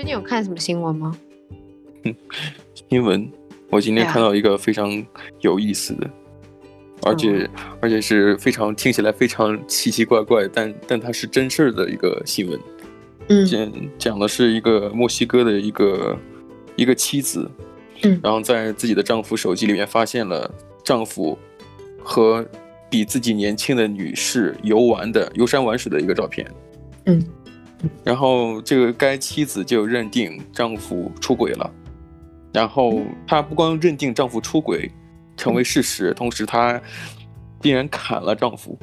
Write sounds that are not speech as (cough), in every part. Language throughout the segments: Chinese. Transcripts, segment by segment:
最近有看什么新闻吗？新闻，我今天看到一个非常有意思的，而且、嗯、而且是非常听起来非常奇奇怪怪，但但它是真事儿的一个新闻。嗯，讲讲的是一个墨西哥的一个一个妻子，嗯，然后在自己的丈夫手机里面发现了丈夫和比自己年轻的女士游玩的游山玩水的一个照片，嗯，然后这个该妻子就认定丈夫出轨了。然后她不光认定丈夫出轨成为事实，同时她竟然砍了丈夫，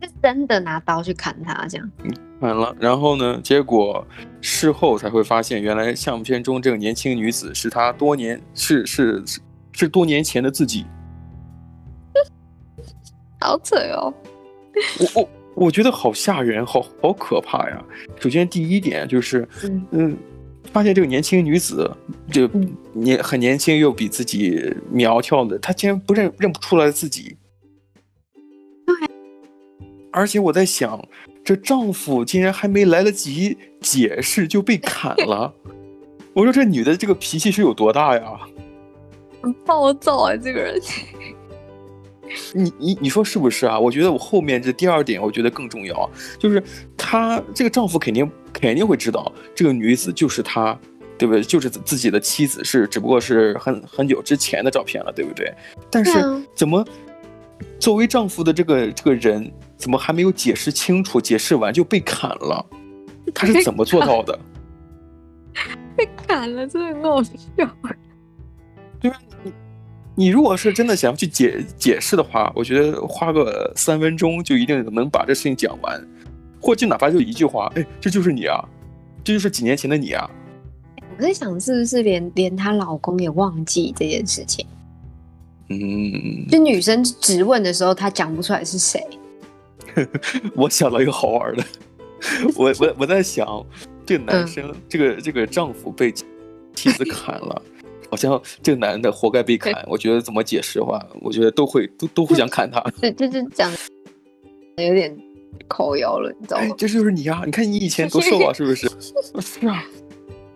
是真的拿刀去砍他这样？嗯，砍了。然后呢？结果事后才会发现，原来相片中这个年轻女子是她多年是是是是多年前的自己，好扯哦！我我我觉得好吓人，好好可怕呀！首先第一点就是，嗯。嗯发现这个年轻女子，就年很年轻又比自己苗条的，她竟然不认认不出来自己。对，而且我在想，这丈夫竟然还没来得及解释就被砍了。我说这女的这个脾气是有多大呀？暴躁啊，这个人。你你你说是不是啊？我觉得我后面这第二点，我觉得更重要，就是她这个丈夫肯定。肯定会知道这个女子就是他，对不对？就是自己的妻子，是只不过是很很久之前的照片了，对不对？但是怎么作为丈夫的这个这个人，怎么还没有解释清楚？解释完就被砍了，他是怎么做到的？(laughs) 被砍了，真的很好笑。对吧？你你如果是真的想要去解解释的话，我觉得花个三分钟就一定能把这事情讲完。或就哪怕就一句话，哎，这就是你啊，这就是几年前的你啊。我在想，是不是连连她老公也忘记这件事情？嗯，就女生质问的时候，她讲不出来是谁。(laughs) 我想到一个好玩的，我我我在想，这个男生，嗯、这个这个丈夫被妻子砍了，好像这个男的活该被砍。我觉得怎么解释的话，我觉得都会都都会想砍他。(laughs) 这这这讲有点。抠腰了，你知道吗？哎，这就是你啊！你看你以前多瘦啊，是不是？(laughs) 是啊，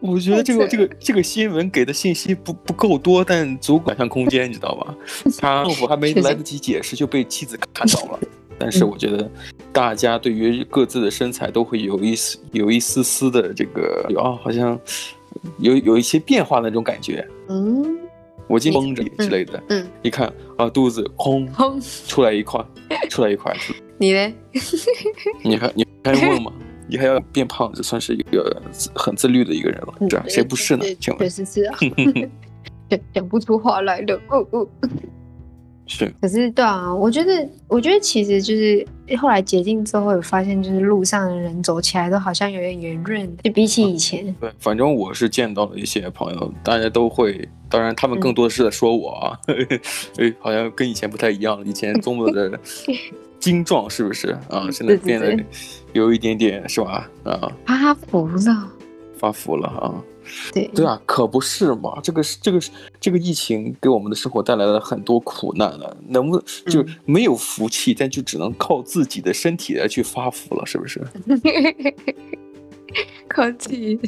我觉得这个这个这个新闻给的信息不不够多，但足够想象空间，你知道吗？(laughs) 他丈夫还没来得及解释就被妻子看到了。但是我觉得大家对于各自的身材都会有一丝有一丝丝的这个啊，好像有有一些变化的那种感觉。嗯，我今天绷着之类的。嗯，一看啊，肚子空空出来一块，(laughs) 出来一块。你呢？(laughs) 你还你还问吗？你还要变胖，这算是一个很自律的一个人了，这样谁不是呢？请问？确实是啊，(laughs) 讲讲不出话来了。哦哦，是。可是对啊，我觉得，我觉得其实就是后来解禁之后，有发现就是路上的人走起来都好像有点圆润，就比起以前。对，反正我是见到了一些朋友，大家都会，当然他们更多的是在说我啊，(laughs) 哎，好像跟以前不太一样了，以前多么的。(laughs) 精壮是不是啊？现在变得有一点点是吧？啊，发福了，发福了啊！对对啊，可不是嘛！这个是这个是这个疫情给我们的生活带来了很多苦难了，能不能就没有福气，嗯、但就只能靠自己的身体来去发福了，是不是？(laughs) 靠自己，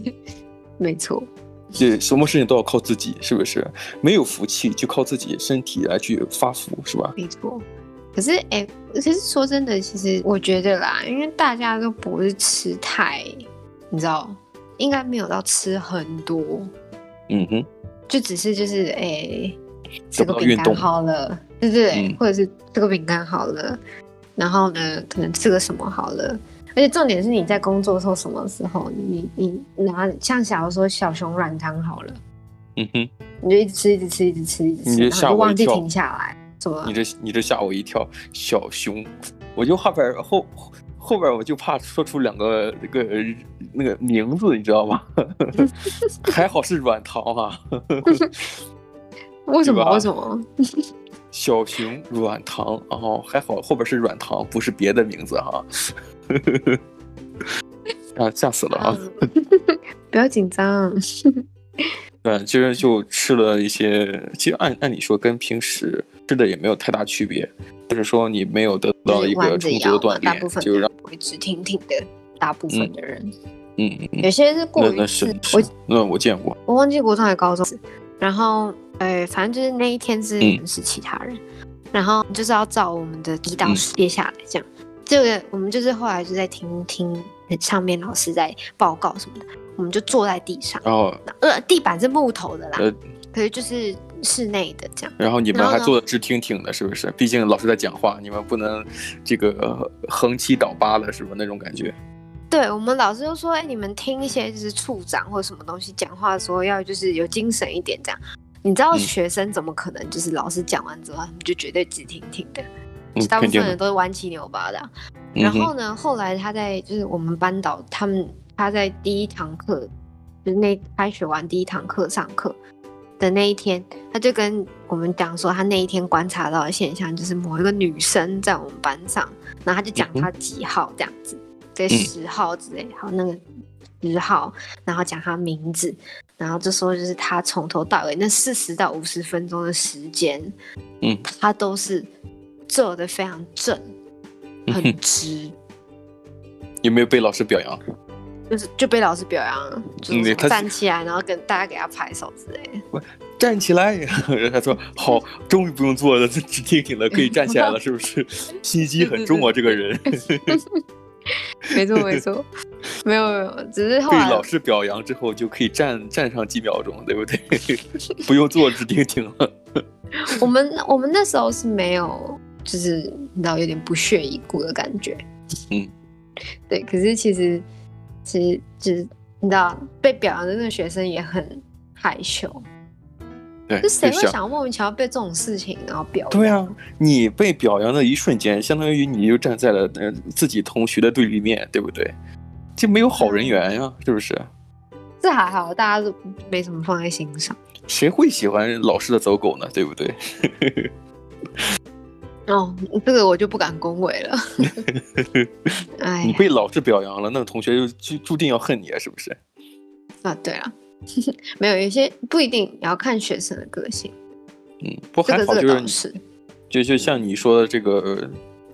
没错。这，什么事情都要靠自己，是不是？没有福气，就靠自己身体来去发福，是吧？没错。可是，哎、欸，其实说真的，其实我觉得啦，因为大家都不是吃太，你知道，应该没有到吃很多，嗯哼，就只是就是，哎、欸，这个饼干好了，对不对？嗯、或者是这个饼干好了，然后呢，可能吃个什么好了，而且重点是你在工作的时候，什么时候你你拿像小的时候小熊软糖好了，嗯哼，你就一直吃，一直吃，一直吃，一直吃，然后就忘记停下来。怎么你这你这吓我一跳，小熊，我就后边后后边我就怕说出两个那个那个名字，你知道吗？(laughs) 还好是软糖啊。(laughs) 为什么？为什么？小熊软糖，然后还好后边是软糖，不是别的名字哈。(laughs) 啊，吓死了啊！不要紧张。(laughs) 对，其实就吃了一些，其实按按理说跟平时吃的也没有太大区别，就是说你没有得到一个充足的锻炼，就让会直挺挺的大部分的人。嗯嗯，有些是过于是，我那我见过，我忘记国中还是高中。然后，呃，反正就是那一天是是其他人，嗯、然后就是要照我们的胰岛素列下来，这样。这个我们就是后来就在听听上面老师在报告什么的，我们就坐在地上，哦，呃，地板是木头的啦，呃，可是就是室内的这样。然后你们还坐的直挺挺的，是不是？毕竟老师在讲话，你们不能这个横七倒八的，是不是那种感觉？对，我们老师就说，哎，你们听一些就是处长或者什么东西讲话的时候，要就是有精神一点，这样。你知道学生怎么可能就是老师讲完之后，他们就绝对直挺挺的？嗯、大部分人都是弯七扭八的、然后呢，后来他在就是我们班导他们他在第一堂课，就是那开学完第一堂课上课的那一天，他就跟我们讲说，他那一天观察到的现象就是某一个女生在我们班上，然后他就讲他几号这样子。嗯对十号之类，好那个十号，然后讲他名字，然后就说就是他从头到尾那四十到五十分钟的时间，嗯，他都是坐的非常正，很直。有没有被老师表扬？就是就被老师表扬，就是站起来，然后跟大家给他拍手之类的。站起来，他说好，(laughs) 终于不用坐了，直挺挺的可以站起来了，是不是？(laughs) 心机很重啊，这个人。(laughs) 没错没错，没有没有，只是后来被老师表扬之后就可以站站上几秒钟，对不对？不用坐直挺挺了。我们我们那时候是没有，就是你知道有点不屑一顾的感觉。嗯，对。可是其实其实就是你知道被表扬的那个学生也很害羞。对，就谁会想莫名其妙被这种事情然后表扬？对啊，你被表扬的一瞬间，相当于你就站在了呃自己同学的对立面，对不对？就没有好人缘呀，是不是？这还好，大家都没什么放在心上。谁会喜欢老师的走狗呢？对不对？哦，这个我就不敢恭维了。(laughs) 哎，你被老师表扬了，那个同学就就注定要恨你啊，是不是？啊，对啊。(laughs) 没有，有些不一定，也要看学生的个性。嗯，不还好，就是就就像你说的这个，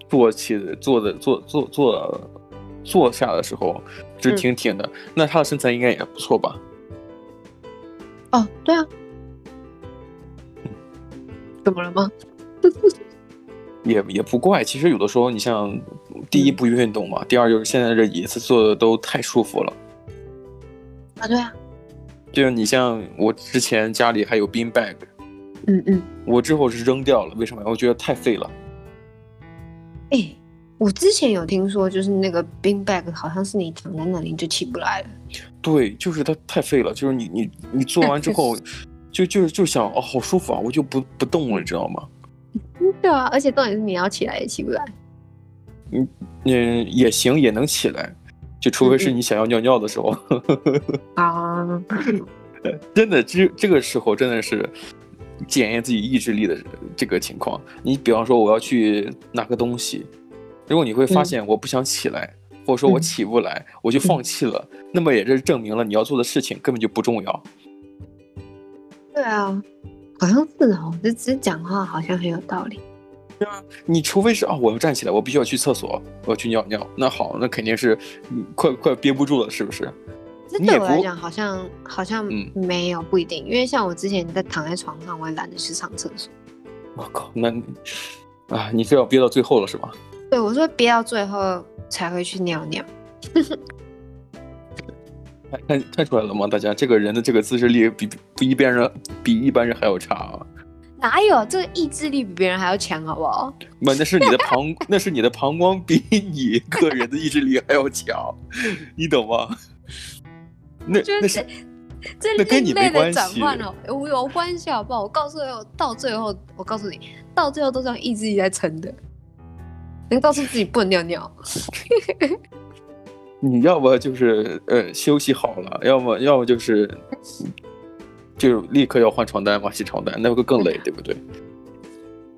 坐起坐的坐坐坐坐下的时候直挺挺的，嗯、那他的身材应该也不错吧？哦，对啊。怎么了吗？也也不怪，其实有的时候你像第一不运动嘛，嗯、第二就是现在这椅子坐的都太舒服了。啊，对啊。就是你像我之前家里还有 bean bag，嗯嗯，我之后是扔掉了，为什么？我觉得太废了。哎、欸，我之前有听说，就是那个 bean bag 好像是你躺在那里就起不来了。对，就是它太废了，就是你你你做完之后，(laughs) 就就就想哦，好舒服啊，我就不不动了，你知道吗？对啊，而且重点是你要起来也起不来。嗯嗯，也行，也能起来。就除非是你想要尿尿的时候啊，(laughs) 真的，这这个时候真的是检验自己意志力的这个情况。你比方说我要去拿个东西，如果你会发现我不想起来，嗯、或者说我起不来，嗯、我就放弃了，嗯、那么也是证明了你要做的事情根本就不重要。对啊，好像是哦，这只讲话好像很有道理。对啊，你除非是啊，我要站起来，我必须要去厕所，我要去尿尿。那好，那肯定是快快憋不住了，是不是？这对我来讲好像好像没有不一定，嗯、因为像我之前在躺在床上，我也懒得去上厕所。我靠，那啊，你非要憋到最后了是吗？对，我说憋到最后才会去尿尿。(laughs) 看看出来了吗？大家这个人的这个自制力比比一般人比一般人还要差啊。哪有这个意志力比别人还要强，好不好？不，那是你的膀，(laughs) 那是你的膀胱比你个人的意志力还要强，你懂吗？(laughs) 那那是这那跟你没关系哦，我有关系好不好？我告诉你，到最后，我告诉你，到最后都是用意志力在撑的。(laughs) 能告诉自己不能尿尿，你要么就是呃休息好了，要么要么就是。就立刻要换床单嘛，洗床单，那会更累，对不对？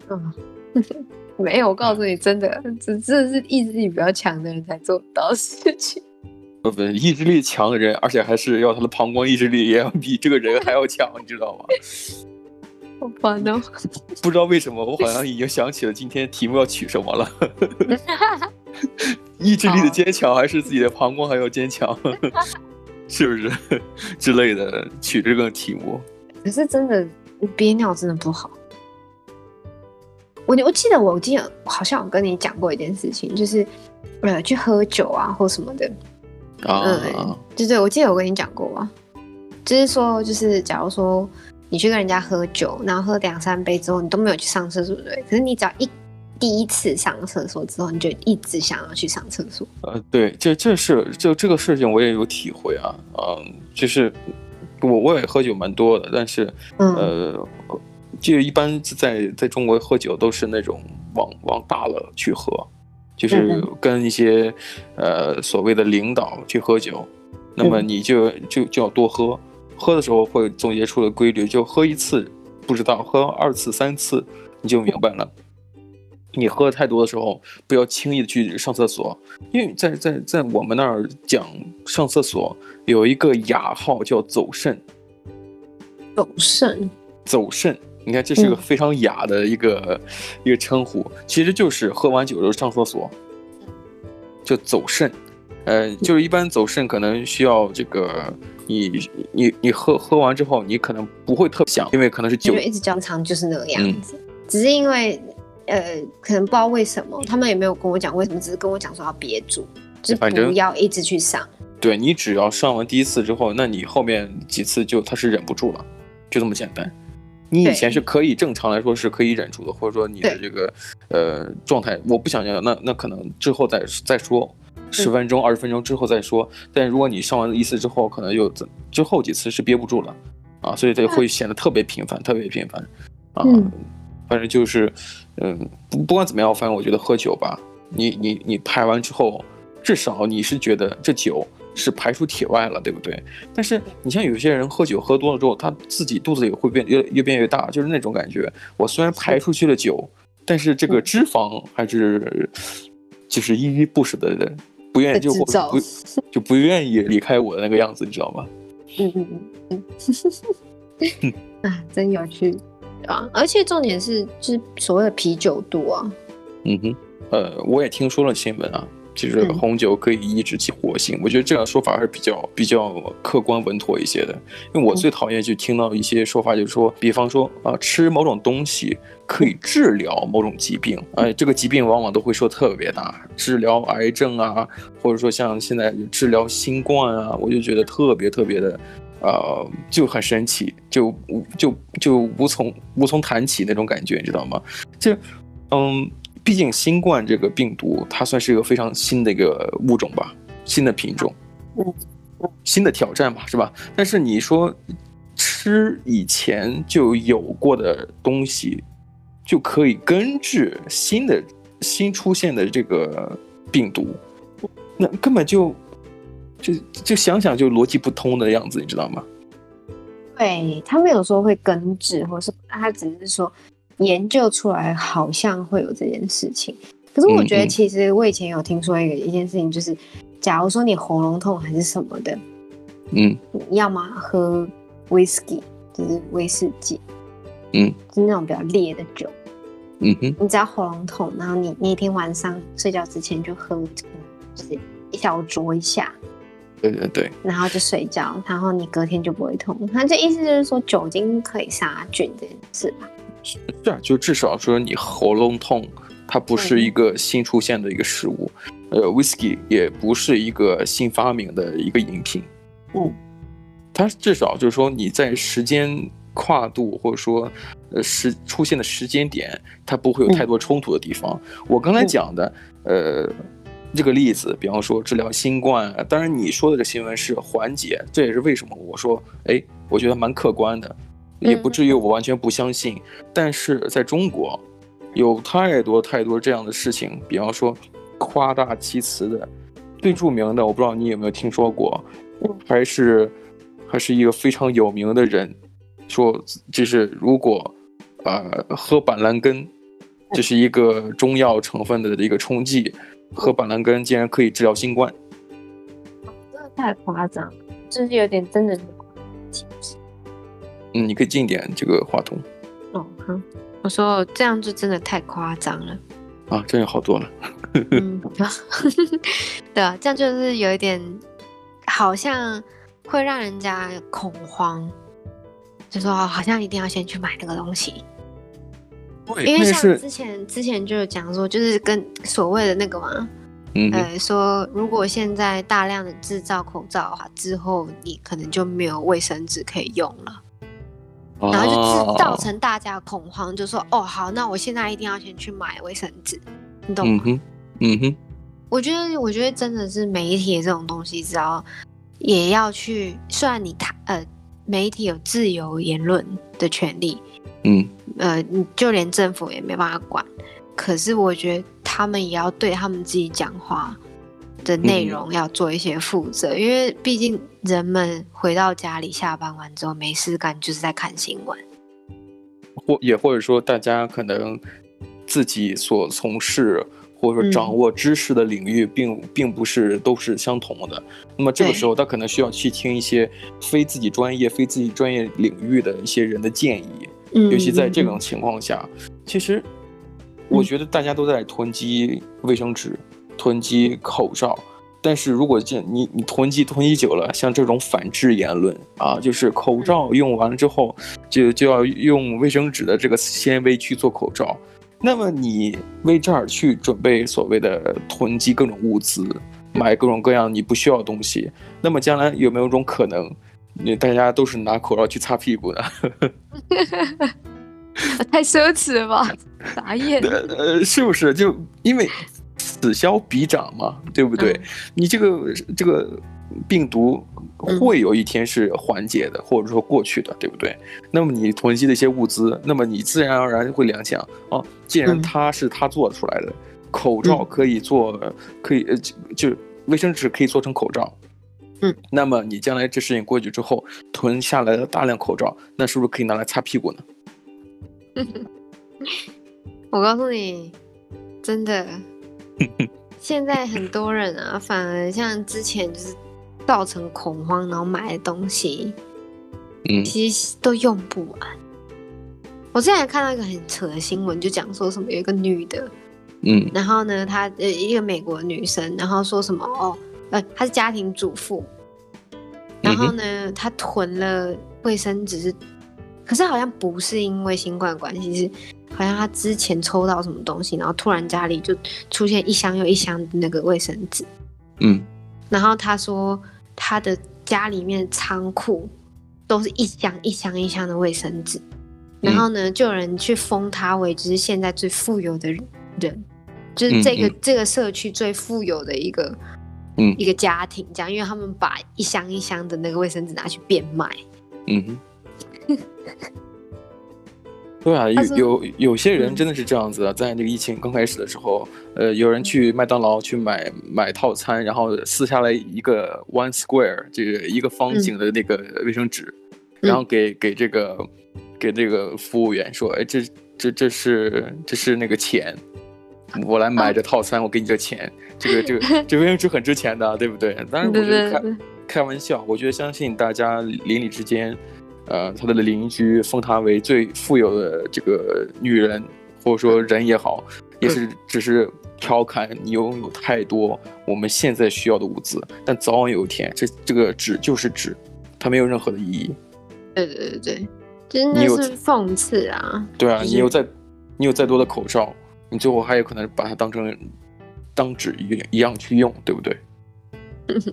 嗯，(laughs) 没有，我告诉你，真的，这这是意志力比较强的人才做到的事情。不不，意志力强的人，而且还是要他的膀胱意志力也要比这个人还要强，你知道吗？好烦哦！不知道为什么，我好像已经想起了今天题目要取什么了。(laughs) 意志力的坚强，还是自己的膀胱还要坚强？是不 (laughs) 是之类的取这个题目？可是真的憋尿真的不好。我我记得我记得好像我跟你讲过一件事情，就是呃去喝酒啊或什么的。啊、嗯，对对，我记得我跟你讲过啊，就是说就是假如说你去跟人家喝酒，然后喝两三杯之后你都没有去上厕所，对不对？可是你只要一第一次上厕所之后，你就一直想要去上厕所。呃，对，这这是就这个事情我也有体会啊，嗯，就是我我也喝酒蛮多的，但是、嗯、呃。就一般在在中国喝酒都是那种往往大了去喝，就是跟一些呃所谓的领导去喝酒，那么你就就就要多喝，喝的时候会总结出了规律，就喝一次不知道，喝二次三次你就明白了。你喝太多的时候，不要轻易的去上厕所，因为在在在我们那儿讲上厕所有一个雅号叫走肾，走肾，走肾。你看，这是个非常雅的一个、嗯、一个称呼，其实就是喝完酒之后上厕所，就走肾。呃，就是一般走肾可能需要这个，你你你喝喝完之后，你可能不会特别想，因为可能是酒。就一直经常就是那个样子，嗯、只是因为呃，可能不知道为什么，他们也没有跟我讲为什么，只是跟我讲说要憋住，就是不要一直去上。对，你只要上完第一次之后，那你后面几次就他是忍不住了，就这么简单。你以前是可以正常来说是可以忍住的，或者说你的这个呃状态，我不想要，那那可能之后再再说，十分钟二十分钟之后再说。但如果你上完一次之后，可能又之后几次是憋不住了啊，所以这会显得特别频繁，特别频繁啊。反正就是嗯，不不管怎么样，反正我觉得喝酒吧，你你你排完之后，至少你是觉得这酒。是排出体外了，对不对？但是你像有些人喝酒喝多了之后，他自己肚子也会变越越变越大，就是那种感觉。我虽然排出去了酒，但是这个脂肪还是就是依依不舍的，不愿意就不就不愿意离开我的那个样子，你知道吗？嗯嗯嗯嗯，(laughs) 啊，真有趣啊！而且重点是，就是所谓的啤酒肚啊。嗯哼，呃，我也听说了新闻啊。就是红酒可以抑制其活性，我觉得这样说法还是比较比较客观稳妥一些的。因为我最讨厌就听到一些说法，就是说，比方说啊，吃某种东西可以治疗某种疾病，哎，这个疾病往往都会说特别大，治疗癌症啊，或者说像现在治疗新冠啊，我就觉得特别特别的，呃，就很神奇，就就就无从无从谈起那种感觉，你知道吗？就嗯。毕竟新冠这个病毒，它算是一个非常新的一个物种吧，新的品种，新的挑战吧，是吧？但是你说吃以前就有过的东西，就可以根治新的新出现的这个病毒，那根本就就就想想就逻辑不通的样子，你知道吗？对，他没有说会根治，或是他只是说。研究出来好像会有这件事情，可是我觉得其实我以前有听说一个一件事情，就是假如说你喉咙痛还是什么的，嗯，你要么喝威士忌，就是威士忌，嗯，就是那种比较烈的酒，嗯哼，你只要喉咙痛，然后你那天晚上睡觉之前就喝，就是一小酌一下，对对对，然后就睡觉，然后你隔天就不会痛。他这意思就是说酒精可以杀菌这件事吧？是啊，就至少说你喉咙痛，它不是一个新出现的一个食物，嗯、呃，whisky 也不是一个新发明的一个饮品，嗯，它至少就是说你在时间跨度或者说呃时出现的时间点，它不会有太多冲突的地方。嗯、我刚才讲的，呃，这个例子，比方说治疗新冠，当然你说的这新闻是缓解，这也是为什么我说，哎，我觉得蛮客观的。也不至于我完全不相信，但是在中国，有太多太多这样的事情，比方说夸大其词的，最著名的我不知道你有没有听说过，还是还是一个非常有名的人，说就是如果呃喝板蓝根，这是一个中药成分的一个冲剂，喝板蓝根竟然可以治疗新冠，真的太夸张，这是有点真的。嗯，你可以近一点这个话筒。哦，好，我说这样就真的太夸张了。啊，这样好多了。嗯，对啊，这样就是有一点，好像会让人家恐慌，就说好像一定要先去买那个东西。因为像之前之前就有讲说，就是跟所谓的那个嘛，嗯，呃，说如果现在大量的制造口罩的话，之后你可能就没有卫生纸可以用了，哦、然后就造成大家恐慌，就说哦好，那我现在一定要先去买卫生纸，你懂吗？嗯哼，嗯哼，我觉得我觉得真的是媒体这种东西，只要也要去，虽然你他呃媒体有自由言论的权利。嗯，呃，就连政府也没办法管，可是我觉得他们也要对他们自己讲话的内容要做一些负责，嗯、因为毕竟人们回到家里下班完之后没事干，就是在看新闻，或也或者说大家可能自己所从事或者说掌握知识的领域并、嗯、并不是都是相同的，那么这个时候他可能需要去听一些非自己专业、非自己专业领域的一些人的建议。尤其在这种情况下，嗯、其实我觉得大家都在囤积卫生纸、嗯、囤积口罩。但是如果这你你囤积囤积久了，像这种反制言论啊，就是口罩用完了之后就就要用卫生纸的这个纤维去做口罩，那么你为这儿去准备所谓的囤积各种物资，买各种各样你不需要的东西，那么将来有没有一种可能？你大家都是拿口罩去擦屁股的，(laughs) 太奢侈了吧？打眼。(laughs) 呃，是不是？就因为此消彼长嘛，对不对？嗯、你这个这个病毒会有一天是缓解的，嗯、或者说过去的，对不对？那么你囤积的一些物资，那么你自然而然会联想啊，既然它是它做出来的，嗯、口罩可以做，可以呃，就卫生纸可以做成口罩。嗯，那么你将来这事情过去之后，囤下来的大量口罩，那是不是可以拿来擦屁股呢？(laughs) 我告诉你，真的，(laughs) 现在很多人啊，反而像之前就是造成恐慌，然后买的东西，嗯，其实都用不完。我之前还看到一个很扯的新闻，就讲说什么有一个女的，嗯，然后呢，她呃一个美国女生，然后说什么哦。呃，她是家庭主妇，然后呢，她囤了卫生纸，是，可是好像不是因为新冠关系，是好像她之前抽到什么东西，然后突然家里就出现一箱又一箱的那个卫生纸，嗯，然后她说她的家里面仓库都是一箱一箱一箱的卫生纸，然后呢，就有人去封他为就是现在最富有的人，就是这个这个社区最富有的一个。嗯，一个家庭这样，因为他们把一箱一箱的那个卫生纸拿去变卖。嗯哼，(laughs) 对啊，有有有些人真的是这样子的，在那个疫情刚开始的时候，呃，有人去麦当劳去买买套餐，然后撕下来一个 one square 这个一个方形的那个卫生纸，然后给给这个给这个服务员说，哎，这这这是这是那个钱。我来买这套餐，我给你这钱，这个这个 (laughs) 这卫生纸很值钱的，对不对？当然我觉得开开玩笑，我觉得相信大家邻里之间，呃，他的邻居封她为最富有的这个女人，或者说人也好，也是只是调侃你拥有太多我们现在需要的物资，但早晚有一天，这这个纸就是纸，它没有任何的意义。对对对对，真的是讽刺啊！对啊，你有再你有再多的口罩。你最后还有可能把它当成当纸一一样去用，对不对？(laughs)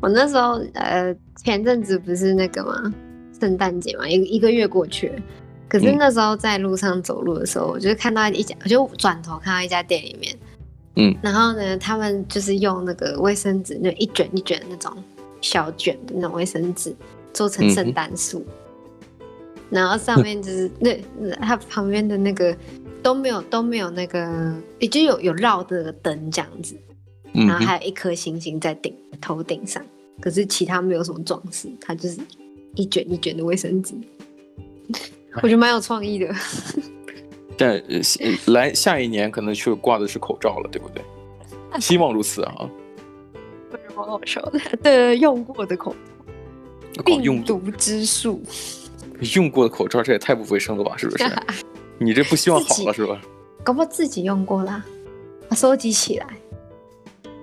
我那时候呃，前阵子不是那个吗？圣诞节嘛，一一个月过去了，可是那时候在路上走路的时候，嗯、我就看到一家，我就转头看到一家店里面，嗯，然后呢，他们就是用那个卫生纸，那一卷一卷的那种小卷的那种卫生纸做成圣诞树，嗯、然后上面就是那它旁边的那个。都没有都没有那个，也就有有绕的灯这样子，然后还有一颗星星在顶头顶上，可是其他没有什么装饰，它就是一卷一卷的卫生纸，我觉得蛮有创意的。(laughs) 但来下一年可能就挂的是口罩了，对不对？希望如此啊。不是蛮好笑的，对，用过的口罩，病毒之术，用过的口罩，这也太不卫生了吧？是不是？(laughs) 你这不希望好了是吧？搞不好自己用过啦，收集起来。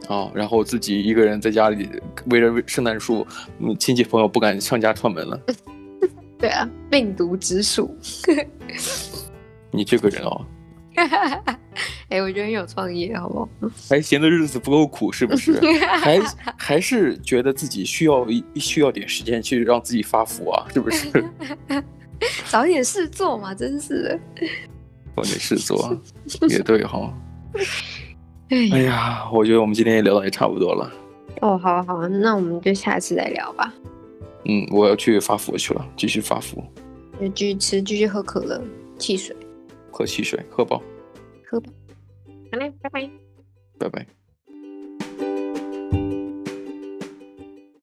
哦，然后自己一个人在家里围着圣诞树，嗯，亲戚朋友不敢上家串门了。(laughs) 对啊，病毒之树。(laughs) 你这个人哦。(laughs) 哎、欸，我觉得你有创意，好不好？还嫌的日子不够苦，是不是？还还是觉得自己需要一需要点时间去让自己发福啊，是不是？(laughs) 找点事做嘛，真是的。找点事做，(laughs) 也对哈。哎呀，我觉得我们今天也聊的也差不多了。哦，好好，那我们就下次再聊吧。嗯，我要去发福去了，继续发福。就继续吃，继续喝可乐、汽水。喝汽水，喝饱。喝饱。好嘞，拜拜。拜拜。